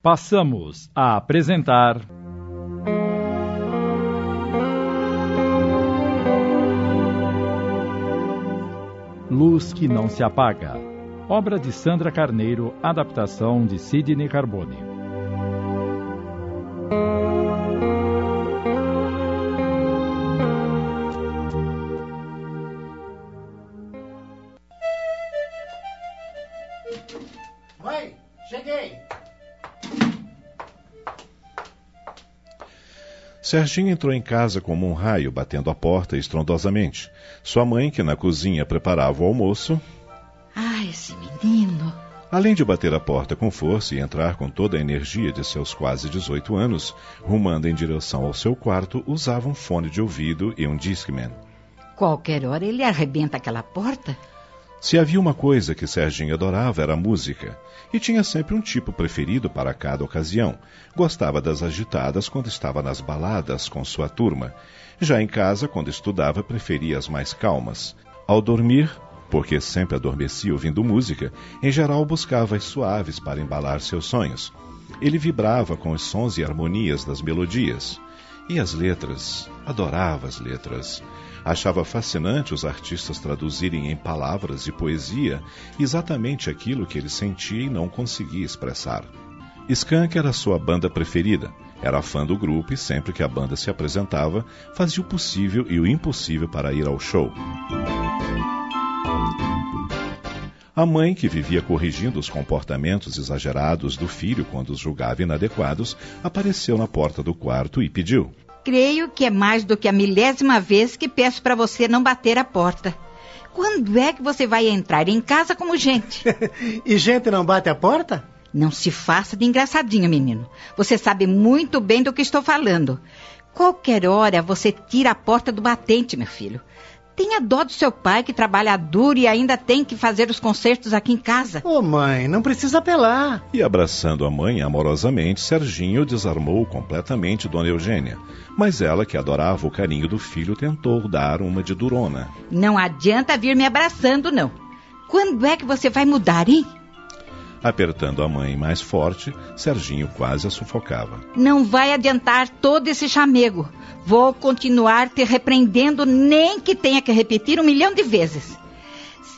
Passamos a apresentar. Luz que não se apaga. Obra de Sandra Carneiro, adaptação de Sidney Carbone. Serginho entrou em casa como um raio, batendo a porta estrondosamente. Sua mãe, que na cozinha preparava o almoço, Ah, esse menino. além de bater a porta com força e entrar com toda a energia de seus quase 18 anos, rumando em direção ao seu quarto, usava um fone de ouvido e um Discman. Qualquer hora ele arrebenta aquela porta. Se havia uma coisa que Serginho adorava era música, e tinha sempre um tipo preferido para cada ocasião. Gostava das agitadas quando estava nas baladas com sua turma. Já em casa, quando estudava, preferia as mais calmas. Ao dormir, porque sempre adormecia ouvindo música, em geral buscava as suaves para embalar seus sonhos. Ele vibrava com os sons e harmonias das melodias. E as letras? Adorava as letras. Achava fascinante os artistas traduzirem em palavras e poesia exatamente aquilo que ele sentia e não conseguia expressar. Skank era sua banda preferida. Era fã do grupo e sempre que a banda se apresentava, fazia o possível e o impossível para ir ao show. A mãe, que vivia corrigindo os comportamentos exagerados do filho quando os julgava inadequados, apareceu na porta do quarto e pediu: Creio que é mais do que a milésima vez que peço para você não bater a porta. Quando é que você vai entrar em casa como gente? E gente não bate a porta? Não se faça de engraçadinho, menino. Você sabe muito bem do que estou falando. Qualquer hora você tira a porta do batente, meu filho. Tenha dó do seu pai que trabalha duro e ainda tem que fazer os concertos aqui em casa. Ô mãe, não precisa apelar. E abraçando a mãe amorosamente, Serginho desarmou completamente Dona Eugênia. Mas ela, que adorava o carinho do filho, tentou dar uma de durona. Não adianta vir me abraçando, não. Quando é que você vai mudar, hein? Apertando a mãe mais forte, Serginho quase a sufocava. Não vai adiantar todo esse chamego. Vou continuar te repreendendo, nem que tenha que repetir um milhão de vezes.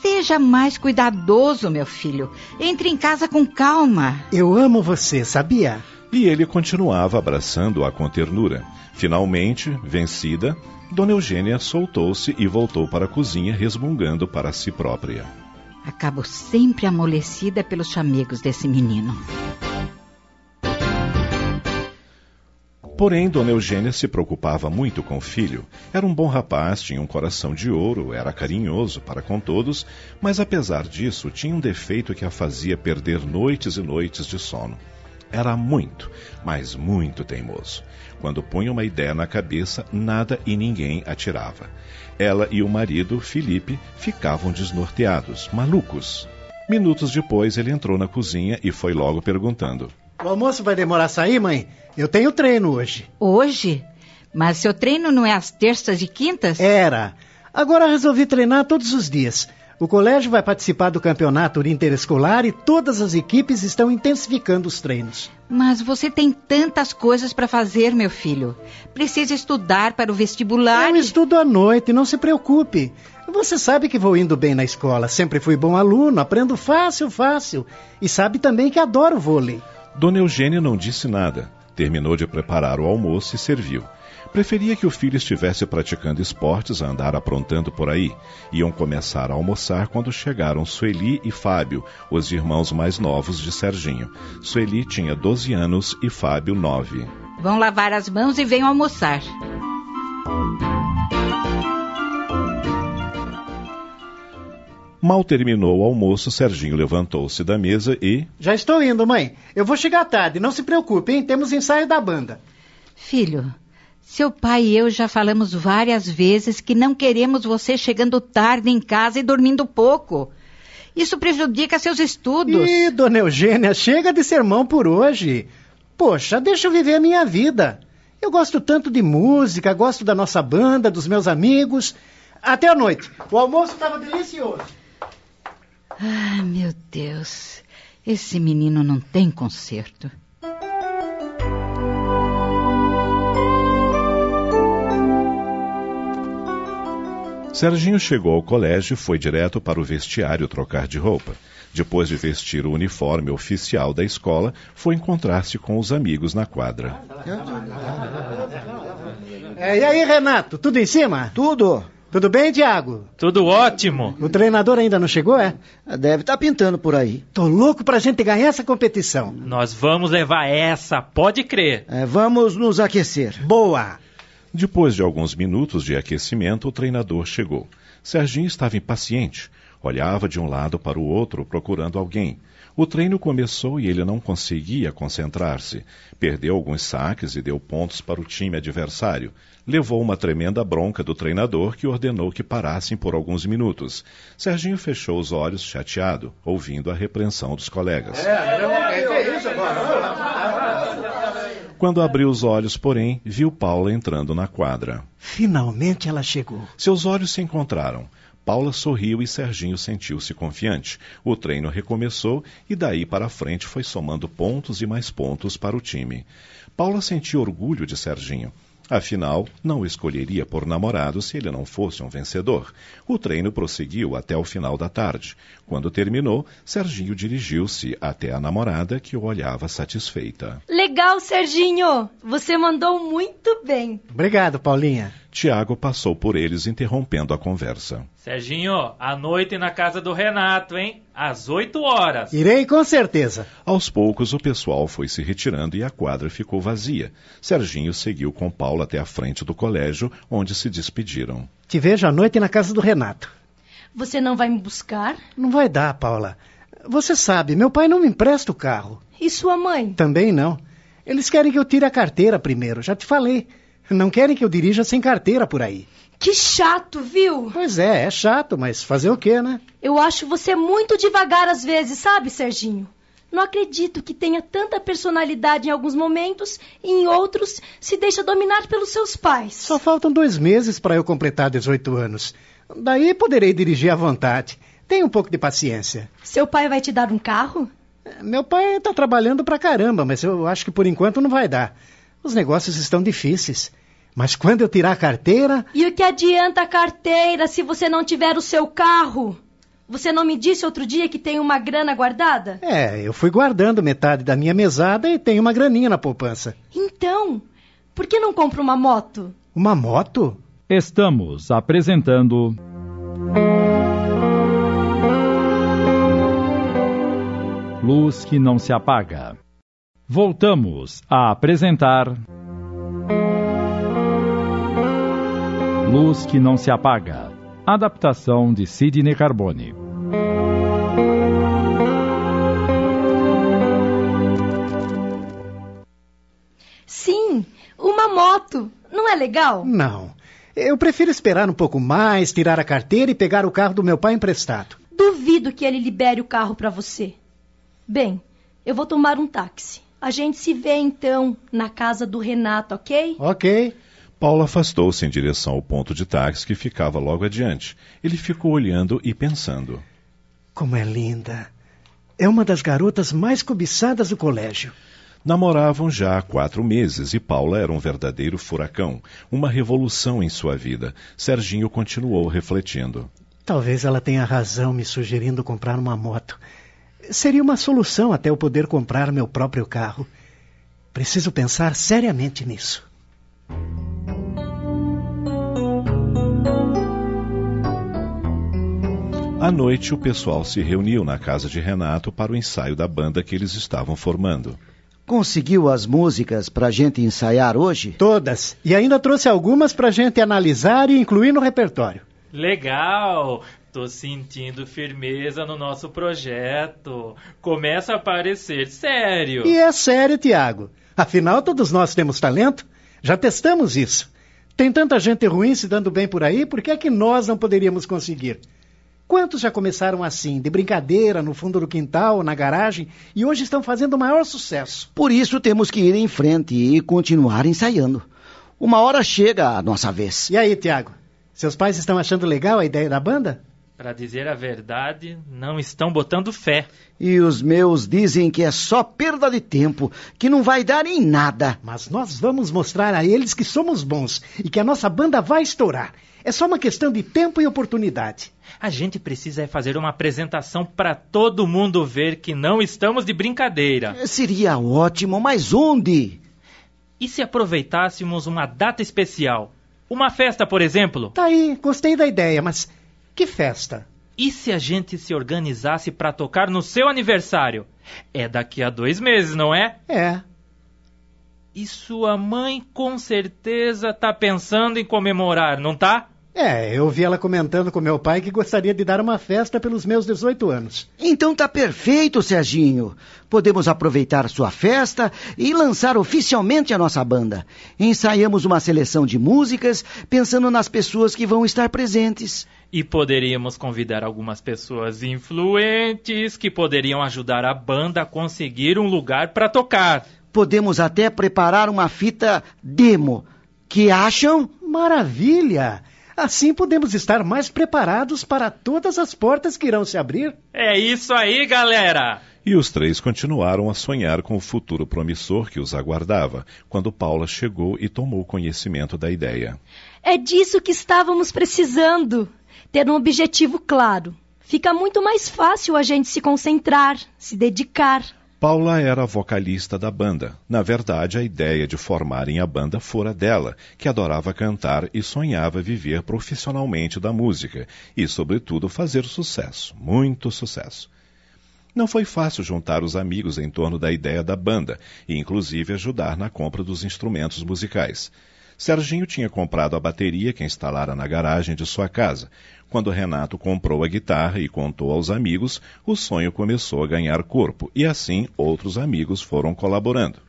Seja mais cuidadoso, meu filho. Entre em casa com calma. Eu amo você, sabia? E ele continuava abraçando-a com ternura. Finalmente, vencida, Dona Eugênia soltou-se e voltou para a cozinha, resmungando para si própria. Acabo sempre amolecida pelos chamegos desse menino. Porém, Dona Eugênia se preocupava muito com o filho. Era um bom rapaz, tinha um coração de ouro, era carinhoso para com todos, mas apesar disso, tinha um defeito que a fazia perder noites e noites de sono. Era muito, mas muito teimoso. Quando punha uma ideia na cabeça, nada e ninguém a tirava. Ela e o marido, Felipe, ficavam desnorteados, malucos. Minutos depois, ele entrou na cozinha e foi logo perguntando: O almoço vai demorar a sair, mãe? Eu tenho treino hoje. Hoje? Mas seu treino não é às terças e quintas? Era. Agora resolvi treinar todos os dias. O colégio vai participar do campeonato interescolar e todas as equipes estão intensificando os treinos. Mas você tem tantas coisas para fazer, meu filho. Precisa estudar para o vestibular. Eu e- estudo à noite, não se preocupe. Você sabe que vou indo bem na escola. Sempre fui bom aluno, aprendo fácil, fácil. E sabe também que adoro vôlei. Dona Eugênia não disse nada. Terminou de preparar o almoço e serviu. Preferia que o filho estivesse praticando esportes a andar aprontando por aí. Iam começar a almoçar quando chegaram Sueli e Fábio, os irmãos mais novos de Serginho. Sueli tinha 12 anos e Fábio 9. Vão lavar as mãos e venham almoçar. Mal terminou o almoço, Serginho levantou-se da mesa e, Já estou indo, mãe. Eu vou chegar tarde, não se preocupe, hein? Temos ensaio da banda. Filho, seu pai e eu já falamos várias vezes que não queremos você chegando tarde em casa e dormindo pouco. Isso prejudica seus estudos. Ih, dona Eugênia, chega de sermão por hoje. Poxa, deixa eu viver a minha vida. Eu gosto tanto de música, gosto da nossa banda, dos meus amigos. Até a noite. O almoço estava delicioso. Ah, meu Deus. Esse menino não tem conserto. Serginho chegou ao colégio e foi direto para o vestiário trocar de roupa. Depois de vestir o uniforme oficial da escola, foi encontrar-se com os amigos na quadra. É, e aí, Renato, tudo em cima? Tudo. Tudo bem, Tiago? Tudo ótimo. O treinador ainda não chegou, é? Deve estar tá pintando por aí. Tô louco pra gente ganhar essa competição. Nós vamos levar essa, pode crer. É, vamos nos aquecer. Boa! Depois de alguns minutos de aquecimento, o treinador chegou. Serginho estava impaciente. Olhava de um lado para o outro procurando alguém. O treino começou e ele não conseguia concentrar-se. Perdeu alguns saques e deu pontos para o time adversário. Levou uma tremenda bronca do treinador que ordenou que parassem por alguns minutos. Serginho fechou os olhos chateado, ouvindo a repreensão dos colegas. Quando abriu os olhos, porém, viu Paula entrando na quadra. Finalmente ela chegou. Seus olhos se encontraram. Paula sorriu e Serginho sentiu-se confiante. O treino recomeçou e daí para frente foi somando pontos e mais pontos para o time. Paula sentiu orgulho de Serginho. Afinal, não o escolheria por namorado se ele não fosse um vencedor. O treino prosseguiu até o final da tarde. Quando terminou, Serginho dirigiu-se até a namorada que o olhava satisfeita. Legal, Serginho! Você mandou muito bem. Obrigado, Paulinha. Tiago passou por eles interrompendo a conversa. Serginho, à noite na casa do Renato, hein? Às oito horas. Irei com certeza. Aos poucos o pessoal foi se retirando e a quadra ficou vazia. Serginho seguiu com Paulo até a frente do colégio, onde se despediram. Te vejo à noite na casa do Renato. Você não vai me buscar? Não vai dar, Paula. Você sabe, meu pai não me empresta o carro. E sua mãe? Também não. Eles querem que eu tire a carteira primeiro, já te falei. Não querem que eu dirija sem carteira por aí. Que chato, viu? Pois é, é chato, mas fazer o quê, né? Eu acho você muito devagar às vezes, sabe, Serginho? Não acredito que tenha tanta personalidade em alguns momentos e em outros se deixa dominar pelos seus pais. Só faltam dois meses para eu completar 18 anos. Daí poderei dirigir à vontade. Tenha um pouco de paciência. Seu pai vai te dar um carro? Meu pai está trabalhando pra caramba, mas eu acho que por enquanto não vai dar. Os negócios estão difíceis. Mas quando eu tirar a carteira. E o que adianta a carteira se você não tiver o seu carro? Você não me disse outro dia que tem uma grana guardada? É, eu fui guardando metade da minha mesada e tenho uma graninha na poupança. Então, por que não compra uma moto? Uma moto? Estamos apresentando. Luz que não se apaga. Voltamos a apresentar. Luz que não se apaga. Adaptação de Sidney Carbone. Sim, uma moto. Não é legal? Não. Eu prefiro esperar um pouco mais, tirar a carteira e pegar o carro do meu pai emprestado. Duvido que ele libere o carro para você. Bem, eu vou tomar um táxi. A gente se vê então na casa do Renato, ok? Ok. Paulo afastou-se em direção ao ponto de táxi que ficava logo adiante. Ele ficou olhando e pensando. Como é linda! É uma das garotas mais cobiçadas do colégio. Namoravam já há quatro meses e Paula era um verdadeiro furacão, uma revolução em sua vida. Serginho continuou refletindo. Talvez ela tenha razão me sugerindo comprar uma moto. Seria uma solução até eu poder comprar meu próprio carro. Preciso pensar seriamente nisso. À noite, o pessoal se reuniu na casa de Renato para o ensaio da banda que eles estavam formando. Conseguiu as músicas para a gente ensaiar hoje? Todas. E ainda trouxe algumas para a gente analisar e incluir no repertório. Legal! Tô sentindo firmeza no nosso projeto. Começa a parecer sério. E é sério, Tiago. Afinal, todos nós temos talento. Já testamos isso. Tem tanta gente ruim se dando bem por aí, por que é que nós não poderíamos conseguir? Quantos já começaram assim, de brincadeira, no fundo do quintal, na garagem, e hoje estão fazendo o maior sucesso? Por isso temos que ir em frente e continuar ensaiando. Uma hora chega a nossa vez. E aí, Tiago? Seus pais estão achando legal a ideia da banda? Pra dizer a verdade, não estão botando fé. E os meus dizem que é só perda de tempo, que não vai dar em nada. Mas nós vamos mostrar a eles que somos bons e que a nossa banda vai estourar. É só uma questão de tempo e oportunidade. A gente precisa é fazer uma apresentação para todo mundo ver que não estamos de brincadeira. Seria ótimo, mas onde? E se aproveitássemos uma data especial? Uma festa, por exemplo? Tá aí, gostei da ideia, mas que festa? E se a gente se organizasse para tocar no seu aniversário? É daqui a dois meses, não é? É. E sua mãe com certeza tá pensando em comemorar, não tá? É, eu vi ela comentando com meu pai que gostaria de dar uma festa pelos meus 18 anos. Então tá perfeito, Serginho. Podemos aproveitar sua festa e lançar oficialmente a nossa banda. Ensaiamos uma seleção de músicas pensando nas pessoas que vão estar presentes. E poderíamos convidar algumas pessoas influentes que poderiam ajudar a banda a conseguir um lugar para tocar. Podemos até preparar uma fita demo. Que acham? Maravilha! Assim podemos estar mais preparados para todas as portas que irão se abrir. É isso aí, galera! E os três continuaram a sonhar com o futuro promissor que os aguardava, quando Paula chegou e tomou conhecimento da ideia. É disso que estávamos precisando. Ter um objetivo claro. Fica muito mais fácil a gente se concentrar, se dedicar. Paula era a vocalista da banda. Na verdade, a ideia de formarem a banda fora dela, que adorava cantar e sonhava viver profissionalmente da música e, sobretudo, fazer sucesso, muito sucesso. Não foi fácil juntar os amigos em torno da ideia da banda e, inclusive, ajudar na compra dos instrumentos musicais. Serginho tinha comprado a bateria que instalara na garagem de sua casa. Quando Renato comprou a guitarra e contou aos amigos, o sonho começou a ganhar corpo e assim outros amigos foram colaborando.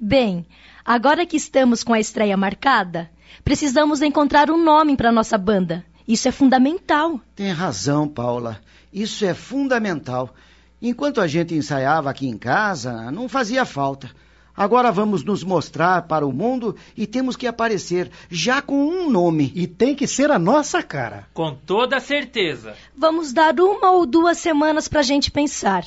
Bem, agora que estamos com a estreia marcada, precisamos encontrar um nome para nossa banda. Isso é fundamental. Tem razão, Paula. Isso é fundamental. Enquanto a gente ensaiava aqui em casa, não fazia falta. Agora vamos nos mostrar para o mundo e temos que aparecer já com um nome. E tem que ser a nossa cara. Com toda certeza. Vamos dar uma ou duas semanas para a gente pensar.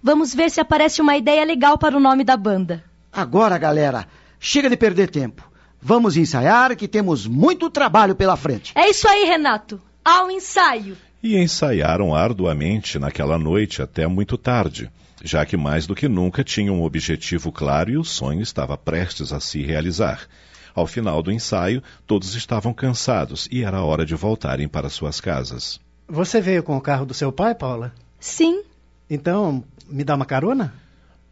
Vamos ver se aparece uma ideia legal para o nome da banda. Agora, galera, chega de perder tempo. Vamos ensaiar que temos muito trabalho pela frente. É isso aí, Renato. Ao ensaio. E ensaiaram arduamente naquela noite até muito tarde já que mais do que nunca tinham um objetivo claro e o sonho estava prestes a se realizar. Ao final do ensaio, todos estavam cansados e era hora de voltarem para suas casas. Você veio com o carro do seu pai, Paula? Sim. Então, me dá uma carona?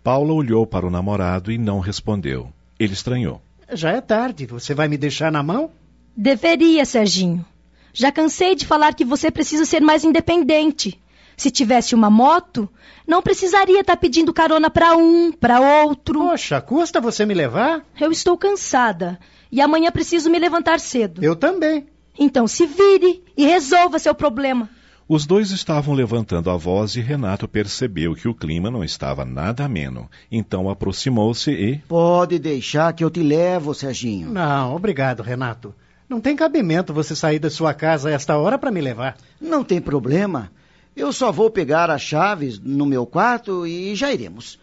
Paula olhou para o namorado e não respondeu. Ele estranhou. Já é tarde. Você vai me deixar na mão? Deveria, Serginho. Já cansei de falar que você precisa ser mais independente. Se tivesse uma moto, não precisaria estar tá pedindo carona para um, para outro. Poxa, custa você me levar? Eu estou cansada e amanhã preciso me levantar cedo. Eu também. Então se vire e resolva seu problema. Os dois estavam levantando a voz e Renato percebeu que o clima não estava nada ameno. Então aproximou-se e. Pode deixar que eu te levo, Serginho. Não, obrigado, Renato. Não tem cabimento você sair da sua casa a esta hora para me levar. Não tem problema. Eu só vou pegar as chaves no meu quarto e já iremos.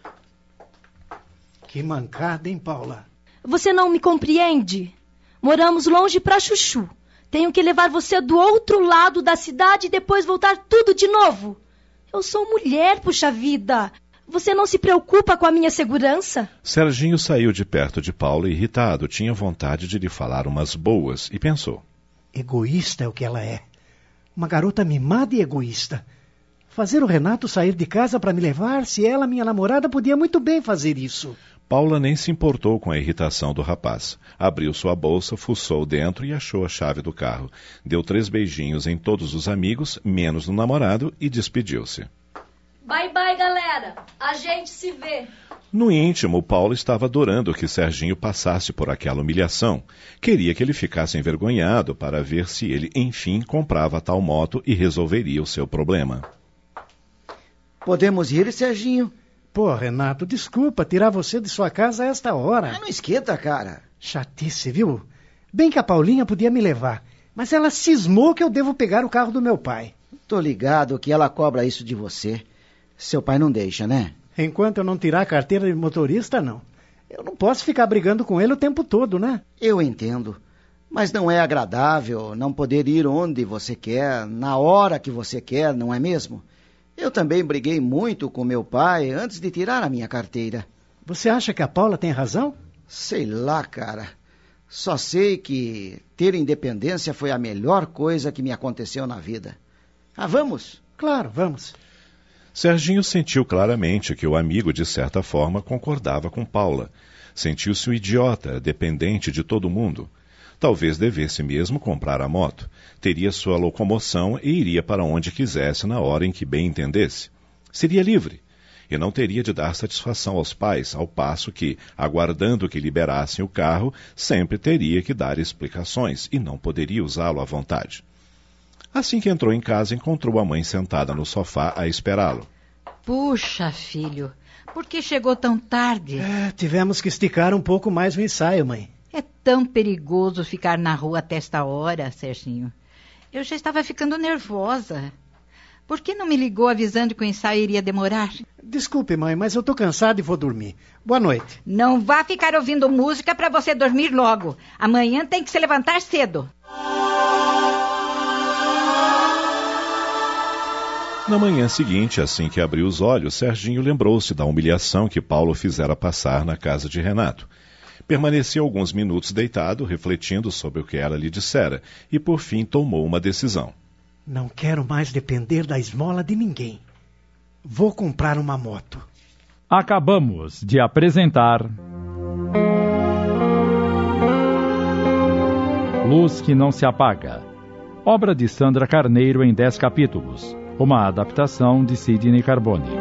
Que mancada, hein, Paula? Você não me compreende? Moramos longe pra Chuchu. Tenho que levar você do outro lado da cidade e depois voltar tudo de novo. Eu sou mulher, puxa vida. Você não se preocupa com a minha segurança? Serginho saiu de perto de Paula irritado. Tinha vontade de lhe falar umas boas e pensou: Egoísta é o que ela é. Uma garota mimada e egoísta. Fazer o Renato sair de casa para me levar, se ela, minha namorada, podia muito bem fazer isso. Paula nem se importou com a irritação do rapaz. Abriu sua bolsa, fuçou dentro e achou a chave do carro. Deu três beijinhos em todos os amigos, menos no namorado, e despediu-se. Bye bye, galera. A gente se vê. No íntimo, Paulo estava adorando que Serginho passasse por aquela humilhação. Queria que ele ficasse envergonhado para ver se ele, enfim, comprava tal moto e resolveria o seu problema. Podemos ir, Serginho? Pô, Renato, desculpa tirar você de sua casa a esta hora. Ah, não esquenta, cara. Chatice, viu? Bem que a Paulinha podia me levar, mas ela cismou que eu devo pegar o carro do meu pai. Tô ligado que ela cobra isso de você. Seu pai não deixa, né? Enquanto eu não tirar a carteira de motorista, não. Eu não posso ficar brigando com ele o tempo todo, né? Eu entendo. Mas não é agradável não poder ir onde você quer, na hora que você quer, não é mesmo? Eu também briguei muito com meu pai antes de tirar a minha carteira. Você acha que a Paula tem razão? Sei lá, cara. Só sei que ter independência foi a melhor coisa que me aconteceu na vida. Ah, vamos? Claro, vamos. Serginho sentiu claramente que o amigo, de certa forma, concordava com Paula. Sentiu-se um idiota, dependente de todo mundo. Talvez devesse mesmo comprar a moto. Teria sua locomoção e iria para onde quisesse na hora em que bem entendesse. Seria livre. E não teria de dar satisfação aos pais, ao passo que, aguardando que liberassem o carro, sempre teria que dar explicações e não poderia usá-lo à vontade. Assim que entrou em casa, encontrou a mãe sentada no sofá a esperá-lo. Puxa, filho, por que chegou tão tarde? É, tivemos que esticar um pouco mais o ensaio, mãe. Tão perigoso ficar na rua até esta hora, Serginho. Eu já estava ficando nervosa. Por que não me ligou avisando que o ensaio iria demorar? Desculpe, mãe, mas eu tô cansado e vou dormir. Boa noite. Não vá ficar ouvindo música para você dormir logo. Amanhã tem que se levantar cedo. Na manhã seguinte, assim que abriu os olhos, Serginho lembrou-se da humilhação que Paulo fizera passar na casa de Renato. Permaneceu alguns minutos deitado, refletindo sobre o que ela lhe dissera, e por fim tomou uma decisão. Não quero mais depender da esmola de ninguém. Vou comprar uma moto. Acabamos de apresentar. Luz que não se apaga. Obra de Sandra Carneiro em 10 capítulos. Uma adaptação de Sidney Carbone.